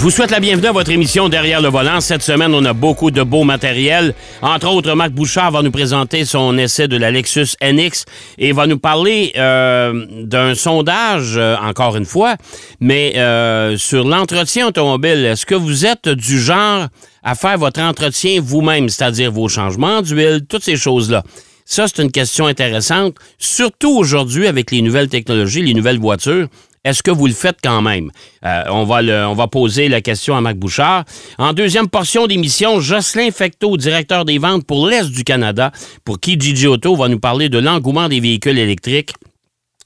Je vous souhaite la bienvenue à votre émission Derrière le volant. Cette semaine, on a beaucoup de beaux matériels. Entre autres, Marc Bouchard va nous présenter son essai de la Lexus NX et va nous parler euh, d'un sondage, euh, encore une fois, mais euh, sur l'entretien automobile. Est-ce que vous êtes du genre à faire votre entretien vous-même, c'est-à-dire vos changements d'huile, toutes ces choses-là? Ça, c'est une question intéressante, surtout aujourd'hui avec les nouvelles technologies, les nouvelles voitures. Est-ce que vous le faites quand même? Euh, on, va poser la question à Marc Bouchard. En deuxième portion d'émission, Jocelyn Fecteau, directeur des ventes pour l'Est du Canada, pour Kijiji Auto, va nous parler de l'engouement des véhicules électriques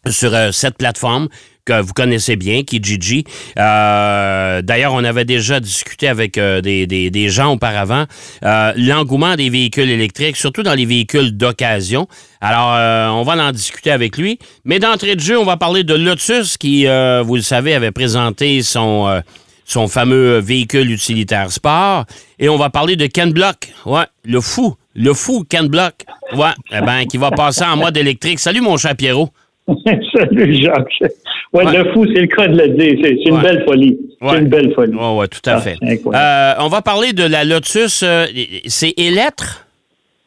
sur euh, cette plateforme que vous connaissez bien, Kijiji. Euh, D'ailleurs, on avait déjà discuté avec euh, des, des, des, gens auparavant. Euh, L'engouement des véhicules électriques, surtout dans les véhicules d'occasion. Alors, euh, on va en discuter avec lui. Mais d'entrée de jeu, on va parler de Lotus, qui, euh, vous le savez, avait présenté son son fameux véhicule utilitaire sport. Et on va parler de Ken Block. Ouais, le fou. Le fou Ken Block. Ouais, eh ben, qui va passer en mode électrique. Salut, mon cher Pierrot. Salut, Jacques. Ouais, le fou, c'est le cas de le dire. C'est une Ouais. belle folie. Ouais. C'est une belle folie. Oui, ouais, tout à Ah, fait. Euh, on va parler de la Lotus. euh, c'est Elettre?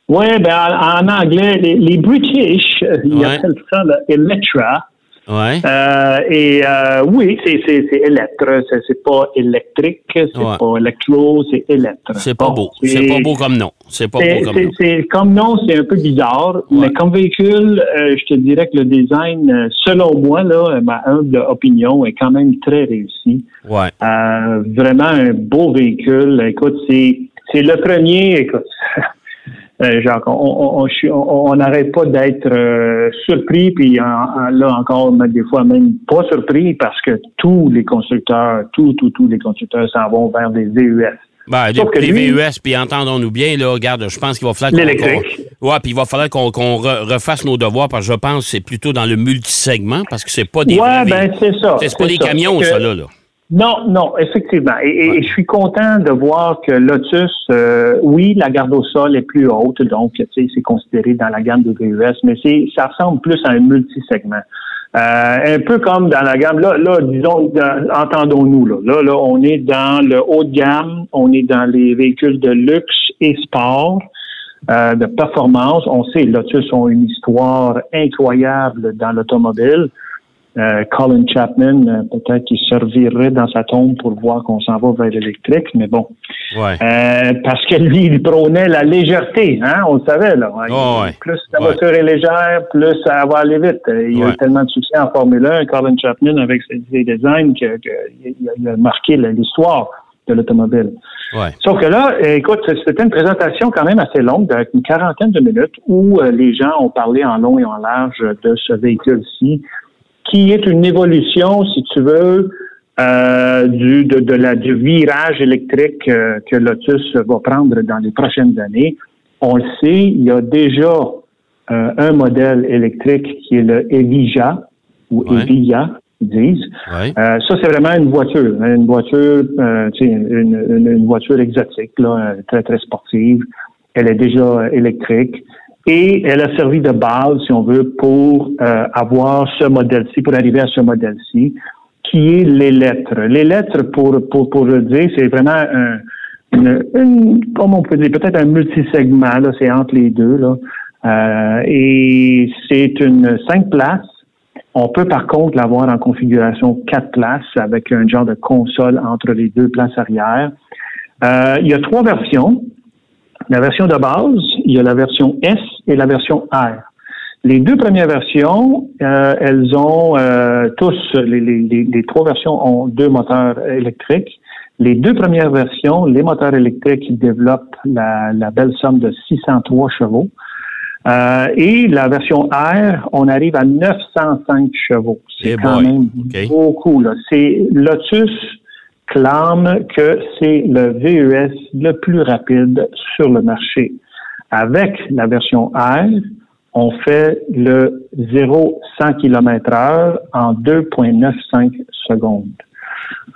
Oui, ben, en, en anglais, les, les British, ils Ouais. appellent ça le Electra. Ouais. Euh, et euh, oui, c'est c'est c'est pas électrique, c'est Ouais. pas électro, c'est Electra. C'est pas beau. C'est pas beau comme nom. C'est pas beau comme nom. c'est- comme nom, c'est un peu bizarre, Ouais. mais comme véhicule, euh, je te dirais que le design, euh, selon moi, là, ma humble opinion, est quand même très réussi. Ouais. Euh, vraiment un beau véhicule. Écoute, c'est c'est le premier. Écoute, Jacques, on on- on- on- on n'arrête pas d'être euh, surpris, puis en- là encore, mais des fois même pas surpris, parce que tous les constructeurs, tous, tous, tous les constructeurs s'en vont vers des VUS. Ben, Sauf que les lui- VUS, puis entendons-nous bien, là, regarde, je pense qu'il va falloir qu'on... Ouais, puis il va falloir qu'on re- refasse nos devoirs, parce que je pense que c'est plutôt dans le multisegment, parce que c'est pas des Ouais, ben c'est ça. C'est pas des ça. camions, que- ça, là. là. Non, non, effectivement. Et, et- je suis content de voir que Lotus, euh, oui, la garde au sol est plus haute, donc tu sais, c'est considéré dans la gamme de VUS, mais c'est ça ressemble plus à un multisegment. Euh, un peu comme dans la gamme, là, là disons, entendons-nous, là, là, là, on est dans le haut de gamme, on est dans les véhicules de luxe et sport, euh, de performance. On sait, Lotus ont une histoire incroyable dans l'automobile. Euh, Colin Chapman, euh, peut-être qu'il servirait dans sa tombe pour voir qu'on s'en va vers l'électrique, mais bon. Ouais. Euh, parce que lui, il prônait la légèreté, hein, on le savait, là. Oh, ouais. Plus la Ouais. voiture est légère, plus ça va aller vite. Euh, Il a eu tellement de succès en Formule 1, Colin Chapman, avec ses, designs, qu'il a, marqué la- l'histoire de l'automobile. Ouais. Sauf que là, écoute, c'était une présentation quand même assez longue, avec une quarantaine de minutes, où les gens ont parlé en long et en large de ce véhicule-ci, qui est une évolution, si tu veux, euh, du, de, de la, du virage électrique euh, que Lotus va prendre dans les prochaines années. On le sait, il y a déjà euh, un modèle électrique qui est le Evija, ou Ouais. Evija, ils disent. Ouais. Euh, ça, c'est vraiment une voiture. hein, Une voiture, euh, une, une, une voiture exotique, là, euh, très, très sportive. Elle est déjà électrique. Et elle a servi de base, si on veut, pour euh, avoir ce modèle-ci, pour arriver à ce modèle-ci, qui est les lettres. Les lettres, pour, pour, pour le dire, c'est vraiment un, une, une, comment on peut dire, peut-être un multisegment, là, c'est entre les deux, là. Euh, et c'est une cinq places. On peut par contre l'avoir en configuration quatre places avec un genre de console entre les deux places arrière. Euh, il y a trois versions. La version de base, il y a la version S et la version R. Les deux premières versions, euh, elles ont euh, tous, les, les, les, les trois versions ont deux moteurs électriques. Les deux premières versions, les moteurs électriques, développent la, la belle somme de 603 chevaux. Euh, et la version R, on arrive à 905 chevaux. C'est Eh quand boy. même beaucoup. Là. C'est Lotus clame que c'est le VES le plus rapide sur le marché. Avec la version R, on fait le 0-100 km heure en 2,95 secondes.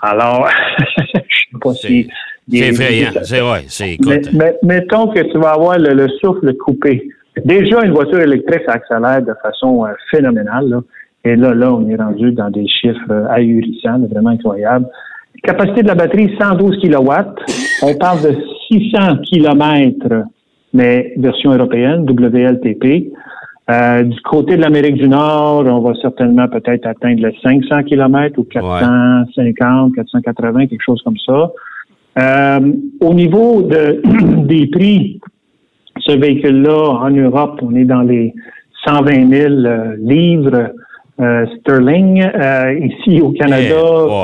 Alors, je sais pas si... C'est effrayant. C'est ouais, c'est Mais, écoute. mais- mettons que tu vas avoir le, le souffle coupé Déjà, une voiture électrique, ça accélère de façon phénoménale. Là. Et là, là, on est rendu dans des chiffres ahurissants, vraiment incroyables. Capacité de la batterie, 112 kW. On parle de 600 km, mais version européenne, WLTP. Euh, du côté de l'Amérique du Nord, on va certainement peut-être atteindre les 500 km ou 450, 480, quelque chose comme ça. Euh, au niveau de, des prix, ce véhicule-là, en Europe, on est dans les 120 000 euh, livres euh, sterling. Euh, ici au Canada,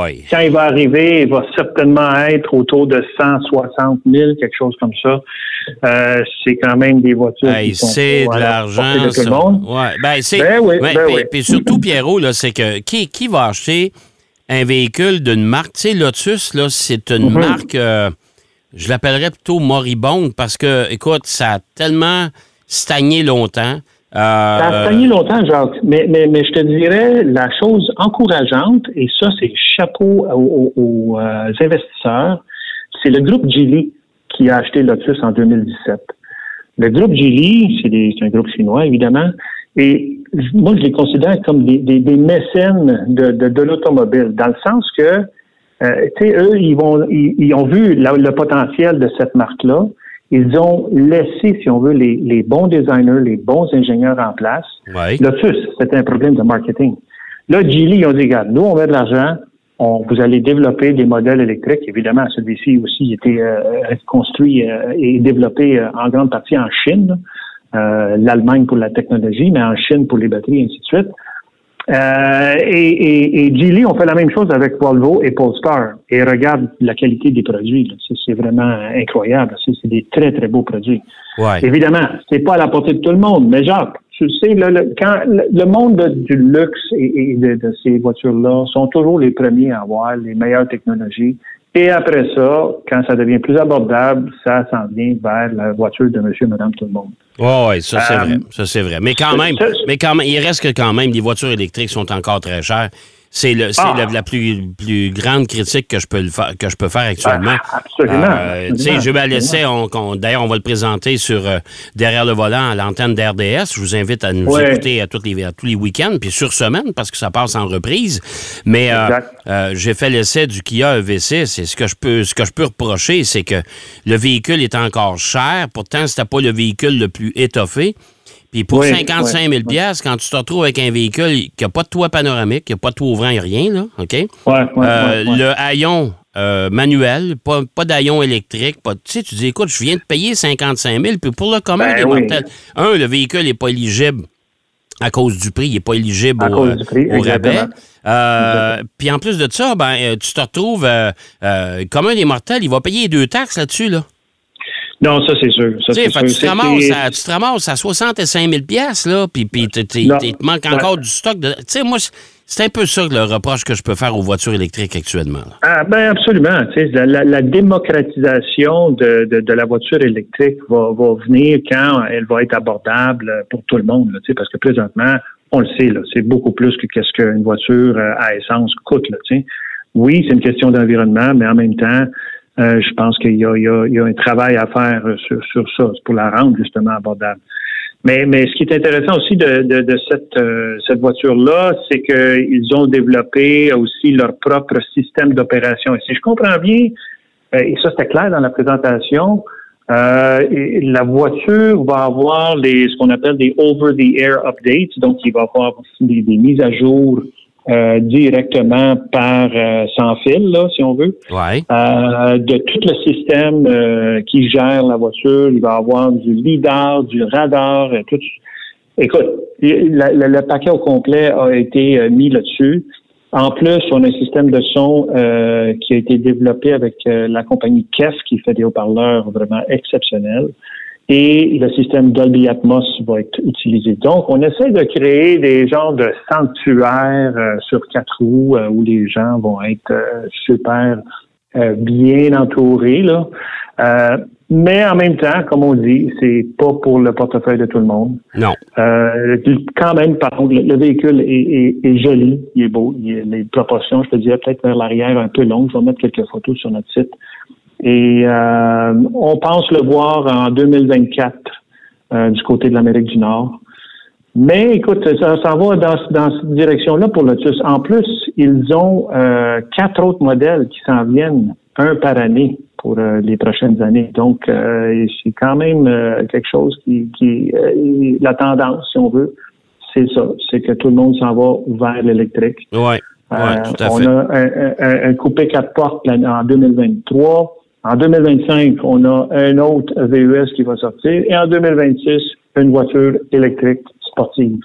eh, quand il va arriver, il va certainement être autour de 160 000, quelque chose comme ça. Euh, c'est quand même des voitures qui sont c'est de l'argent. Le monde. Ouais. Ben, c'est, ben oui, ben oui. Puis surtout, Pierrot, là, c'est que qui, qui va acheter un véhicule d'une marque? Tu sais, Lotus, là, c'est une mhm. marque, je l'appellerais plutôt moribonde parce que, écoute, ça a tellement stagné longtemps. Ça a stagné longtemps, Jacques, mais, je te dirais la chose encourageante, et ça, c'est chapeau aux, euh, investisseurs, c'est le groupe Geely qui a acheté Lotus en 2017. Le groupe Geely, c'est un groupe chinois, évidemment, et moi, je les considère comme des, mécènes de, de, l'automobile, dans le sens que, euh, tu sais, eux, ils, vont, ils, ont vu le potentiel de cette marque-là, ils ont laissé, si on veut, les, les bons designers, les bons ingénieurs en place. Ouais. Lotus, c'était un problème de marketing. Là, Geely, ils ont dit, regarde, nous, on met de l'argent, on, vous allez développer des modèles électriques. Évidemment, celui-ci aussi était euh, construit euh, et développé euh, en grande partie en Chine. L'Allemagne pour la technologie, mais en Chine pour les batteries, et ainsi de suite. Euh, et, et, et Geely, on fait la même chose avec Volvo et Polestar. Et regarde la qualité des produits. C'est vraiment incroyable. C'est des très, très beaux produits. Ouais. Évidemment, c'est pas à la portée de tout le monde. Mais Jacques, tu sais, le, quand le monde du luxe et, de, de, ces voitures-là sont toujours les premiers à avoir les meilleures technologies. Et après ça, quand ça devient plus abordable, ça s'en vient vers la voiture de monsieur, madame, tout le monde. Oui, ça c'est vrai. Euh, ça c'est vrai. Mais quand même, mais quand même, il reste que quand même, les voitures électriques sont encore très chères. C'est le, ah. la, plus, plus grande critique que je peux, le faire, que je peux faire actuellement. Ah, absolument. Euh, tu sais, je vais laisser, d'ailleurs, on va le présenter sur euh, Derrière le volant à l'antenne d'RDS. Je vous invite à nous écouter à, tous les, tous les week-ends, puis sur semaine, parce que ça passe en reprise. Mais euh, j'ai fait l'essai du Kia EV6 et ce que je peux, ce que je peux reprocher, c'est que le véhicule est encore cher. Pourtant, c'était pas le véhicule le plus étoffé. Puis pour 55 000 quand tu te retrouves avec un véhicule qui n'a pas de toit panoramique, qui n'a pas de toit ouvrant, rien, là, OK? Euh, le haillon euh, manuel, pas, pas d'haillon électrique, pas, tu sais, tu dis, écoute, je viens de payer 55 000 puis pour le commun ben des mortels, un, le véhicule n'est pas éligible à cause du prix, il n'est pas éligible au, au rabais. Euh, puis en plus de ça, ben, tu te retrouves, comme un des mortels, il va payer deux taxes là-dessus, là. Non, ça, c'est sûr. Ça, tu, te ramasses à, tu te ramasses à 65 000 là, puis il te manque encore du stock. Tu sais, moi, c'est un peu ça le reproche que je peux faire aux voitures électriques actuellement. Ah, ben absolument. La, la, démocratisation de, de, la voiture électrique va, va, venir quand elle va être abordable pour tout le monde. Là, parce que présentement, on le sait, c'est beaucoup plus que qu'est-ce qu'une voiture euh, à essence coûte. Là, oui, c'est une question d'environnement, mais en même temps, euh, je pense qu'il y, y, a, un travail à faire sur, sur ça pour la rendre justement abordable. Mais, mais ce qui est intéressant aussi de, de, de cette, euh, cette voiture-là, c'est qu'ils ont développé aussi leur propre système d'opération. Et si je comprends bien, euh, et ça c'était clair dans la présentation, la voiture va avoir les, ce qu'on appelle des over-the-air updates, donc il va avoir des, des mises à jour euh, directement par euh, sans fil, là, si on veut. Euh, de tout le système qui gère la voiture, il va avoir du lidar, du radar, tout. Écoute, le paquet au complet a été mis là-dessus. En plus, on a un système de son qui a été développé avec la compagnie KEF qui fait des haut-parleurs vraiment exceptionnels et le système Dolby Atmos va être utilisé. Donc, on essaie de créer des genres de sanctuaires euh, sur quatre roues euh, où les gens vont être euh, super bien entourés. Là. mais en même temps, comme on dit, c'est pas pour le portefeuille de tout le monde. Non. quand même, par contre, le, véhicule est, est, joli, il est beau. Il, les proportions, je te dirais peut-être vers l'arrière un peu longues. Je vais mettre quelques photos sur notre site. Et euh, on pense le voir en 2024 du côté de l'Amérique du Nord. Mais écoute, ça s'en va dans, dans cette direction-là pour Lotus. En plus, ils ont quatre autres modèles qui s'en viennent, un par année pour les prochaines années. Donc, c'est quand même quelque chose qui, qui la tendance, si on veut, c'est ça. C'est que tout le monde s'en va vers l'électrique. Oui. Ouais, tout à on a un, un, coupé quatre portes en 2023. En 2025, on a un autre VUS qui va sortir. Et en 2026, une voiture électrique sportive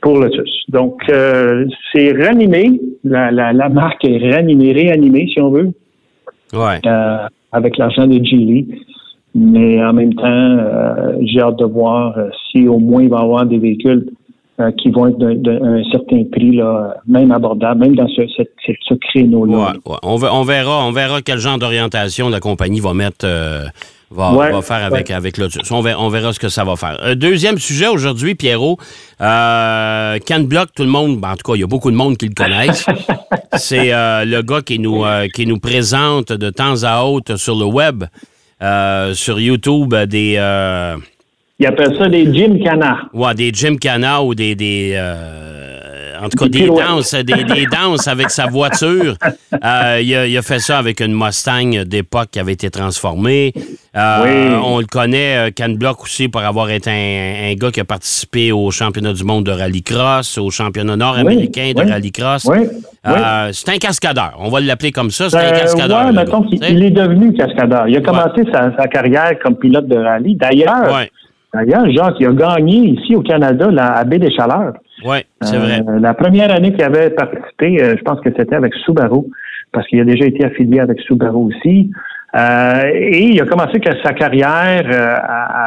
pour Lotus. Donc, euh, c'est ranimé. La, la, la, marque est ranimée, réanimée, si on veut. Ouais. Euh, avec l'argent de Geely. Mais en même temps, euh, j'ai hâte de voir si au moins il va y avoir des véhicules euh, qui vont être d'un certain prix, là, même abordable, même dans ce, ce, créneau-là. On, verra, on verra quel genre d'orientation la compagnie va mettre. Euh, va, faire avec, avec Lotus. On verra, ce que ça va faire. Euh, deuxième sujet aujourd'hui, Pierrot. Euh, Block, tout le monde, ben, en tout cas, il y a beaucoup de monde qui le connaissent. C'est le gars qui nous, qui nous présente de temps à autre sur le web, sur YouTube, des ils appellent ça des gymkhana. Ouais, des gymkhana ou des. des euh, en tout cas, des, danses, des, danses avec sa voiture. Euh, il, a, fait ça avec une Mustang d'époque qui avait été transformée. Euh, on le connaît, Ken Block aussi, pour avoir été un, gars qui a participé au championnat du monde de rallycross, au championnat nord-américain de rallycross. c'est un cascadeur. On va l'appeler comme ça. C'est un cascadeur. Oui, mettons qu'il est devenu cascadeur. Il a commencé sa, sa, carrière comme pilote de rallye. D'ailleurs, D'ailleurs, Jacques, il a gagné ici au Canada la baie des Chaleurs. Oui, c'est vrai. Euh, la première année qu'il avait participé, euh, je pense que c'était avec Subaru, parce qu'il a déjà été affilié avec Subaru aussi. Euh, et il a commencé sa carrière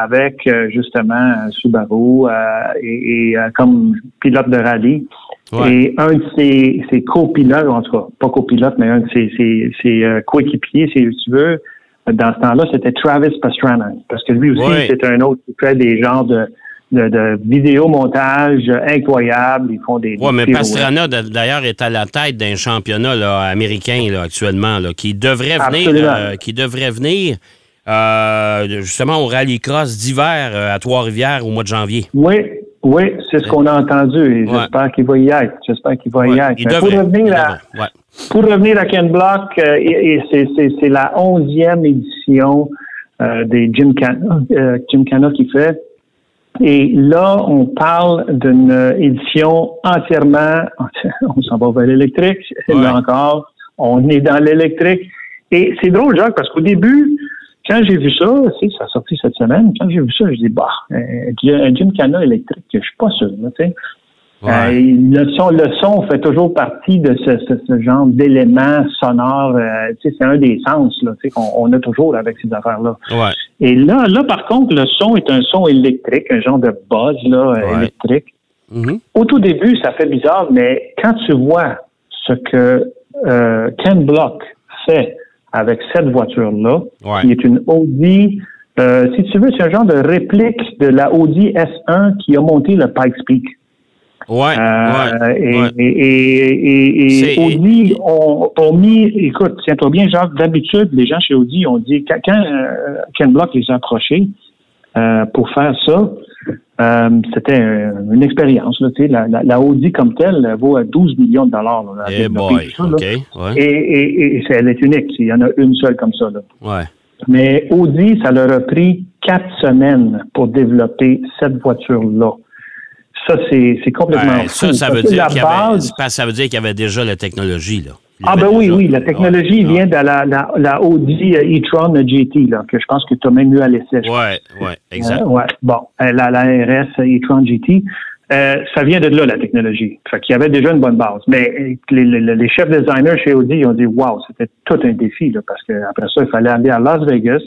avec justement Subaru et, comme pilote de rallye. Et un de ses, ses copilotes, en tout cas, pas copilote, mais un de ses, ses, ses coéquipiers, si tu veux, dans ce temps-là, c'était Travis Pastrana. Parce que lui aussi, c'est un autre qui fait des genres de, de, de vidéomontage incroyables. Ils font des. Oui, mais Pastrana, d'ailleurs, est à la tête d'un championnat là, américain là, actuellement là, qui devrait venir, euh, qui devrait venir euh, justement au rallycross d'hiver euh, à Trois-Rivières au mois de janvier. Oui, oui, c'est ce qu'on a entendu et j'espère qu'il va y être. J'espère qu'il va y être. pour revenir à, pour revenir à Ken Block, euh, et, c'est la onzième édition euh, des Gymkhana euh, Gymkhana qu'il fait. Et là, on parle d'une édition entièrement, on s'en va vers l'électrique, là encore, on est dans l'électrique. Et c'est drôle, Jacques, parce qu'au début, quand j'ai vu ça, c'est ça a sorti cette semaine, quand j'ai vu ça, je dis, bah, un Gymkhana électrique, je suis pas sûr, tu sais. Euh, le, son, le son fait toujours partie de ce, ce, genre d'éléments sonores. Euh, c'est un des sens là, qu'on on a toujours avec ces affaires-là. Ouais. Et là, là, par contre, le son est un son électrique, un genre de buzz là, électrique. Mm-hmm. Au tout début, ça fait bizarre, mais quand tu vois ce que euh, Ken Block fait avec cette voiture-là, qui est une Audi euh, si tu veux, c'est un genre de réplique de la Audi S1 qui a monté le Pikes Peak. Ouais, euh, et, et, et, Audi ont, mis, écoute, tiens-toi bien, genre, d'habitude, les gens chez Audi ont dit, quand, euh, Ken Block les a approchés euh, pour faire ça, euh, c'était une expérience. Là, la, la, la, Audi comme telle vaut à 12 millions de dollars. Là, hey boy, ça, okay, ouais. et, et, elle est unique. Il y en a une seule comme ça. Là. Ouais. Mais Audi, ça leur a pris quatre semaines pour développer cette voiture-là. Ça, c'est complètement fou. Ça, ça veut, dire qu'il y avait, ça veut dire qu'il y avait déjà la technologie, là. Ah, ben oui, oui. La technologie vient de la, la, la, Audi e-tron GT, là, que je pense que tu as même eu à l'essai. Oui, oui, exact. Euh, ouais. Bon, la, la RS e-tron GT, euh, ça vient de là, la technologie. Fait qu'il y avait déjà une bonne base. Mais les, les, les chefs designers chez Audi, ils ont dit, wow, c'était tout un défi, là, parce qu'après ça, il fallait aller à Las Vegas.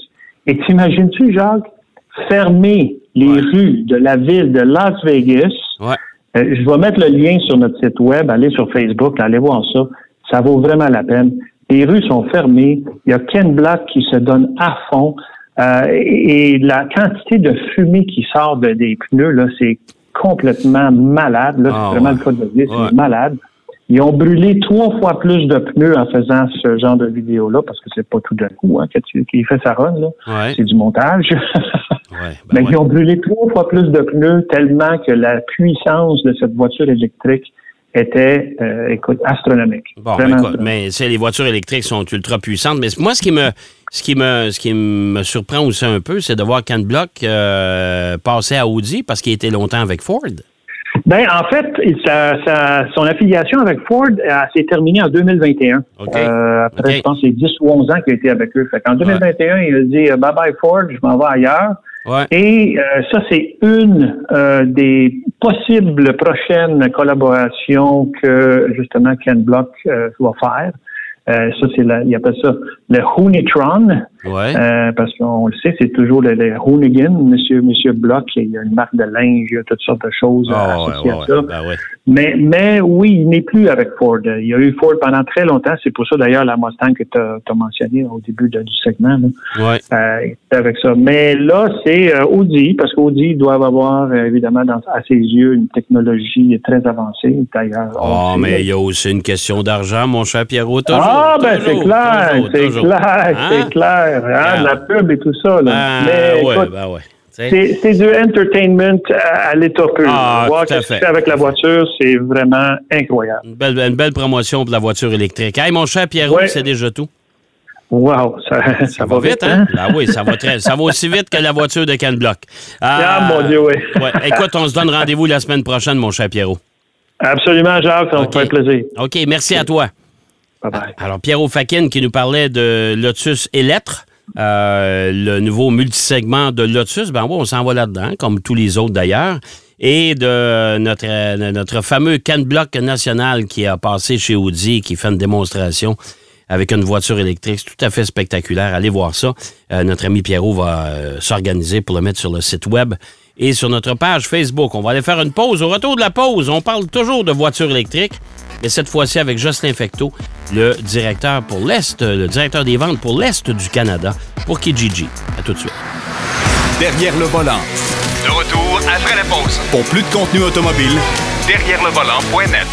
Et t'imagines-tu, Jacques, fermer les rues de la ville de Las Vegas? Ouais. Euh, je vais mettre le lien sur notre site web, allez sur Facebook, allez voir ça. Ça vaut vraiment la peine. Les rues sont fermées. Il y a Ken Black qui se donne à fond. Euh, et, la quantité de fumée qui sort de, des pneus, là, c'est complètement malade. Là, c'est ah, vraiment le cas de dire, c'est malade. Ils ont brûlé trois fois plus de pneus en faisant ce genre de vidéo-là, parce que c'est pas tout d'un coup hein, qu'il fait sa run, là. Ouais. C'est du montage. Ouais, ben Mais ils ont brûlé trois fois plus de pneus tellement que la puissance de cette voiture électrique était, euh, écoute, astronomique. Bon, Vraiment écoute, astronomique. mais c'est les voitures électriques sont ultra puissantes. Mais moi, ce qui me, ce qui me, ce qui me surprend aussi un peu, c'est de voir Ken Block euh, passer à Audi parce qu'il était longtemps avec Ford. Ben, en fait, son affiliation avec Ford euh, s'est terminée en 2021. OK. Euh, après, je pense c'est 10 ou 11 ans qu'il a été avec eux. Fait qu'en 2021, il a dit bye bye Ford, je m'en vais ailleurs. Et euh, ça, c'est une euh, des possibles prochaines collaborations que justement Ken Block euh, va faire. Euh, ça, c'est la, il appelle ça le Hoonitron, Ouais. euh, parce qu'on le sait, c'est toujours le, le Hoonigan, Monsieur Monsieur Block, il y a une marque de linge, il y a toutes sortes de choses Ah, ouais, associées ouais, à ça. Ben. Mais, mais oui, il n'est plus avec Ford. Il y a eu Ford pendant très longtemps. C'est pour ça d'ailleurs la Mustang que tu as, mentionné au début de- du segment. Là. Ouais. Euh, avec ça. Mais là, c'est euh, Audi, parce qu'Audi doivent avoir euh, évidemment dans, à ses yeux une technologie très avancée. D'ailleurs, on Oh, mais il y a aussi une question d'argent, mon cher Pierrot. Toujours, ah, ben c'est clair, c'est toujours. clair, Hein? c'est clair. Hein, Ah. de la pub et tout ça. Là. Ah, mais ouais, écoute, ben ouais. Sais. c'est, du entertainment à, à l'état pur. Ah, Voir tout à fait. avec la voiture, c'est vraiment incroyable. Une belle, une belle promotion pour la voiture électrique. Hey, mon cher Pierrot, Ouais. c'est déjà tout. Wow, ça, ça, va vite, hein? Ah oui, ça va très, ça va aussi vite que la voiture de Ken Block. Ah, mon Dieu, oui. ouais. Écoute, on se donne rendez-vous la semaine prochaine, mon cher Pierrot. Absolument, Jacques, ça me fait plaisir. OK, merci à toi. Alors, Pierrot Fakin qui nous parlait de Lotus Elettre, euh, le nouveau multisegment de Lotus. Ben oui, on s'en va là-dedans, comme tous les autres d'ailleurs. Et de notre, notre fameux can block national qui a passé chez Audi, qui fait une démonstration avec une voiture électrique. C'est tout à fait spectaculaire. Allez voir ça. Euh, notre ami Pierrot va euh, s'organiser pour le mettre sur le site web et sur notre page Facebook. On va aller faire une pause. Au retour de la pause, on parle toujours de voitures électriques, mais cette fois-ci avec Jocelyn Fecteau, le directeur pour l'Est, le directeur des ventes pour l'Est du Canada, pour Kijiji. À tout de suite. Derrière le volant. De retour après la pause. Pour plus de contenu automobile, Derrière le volant.net.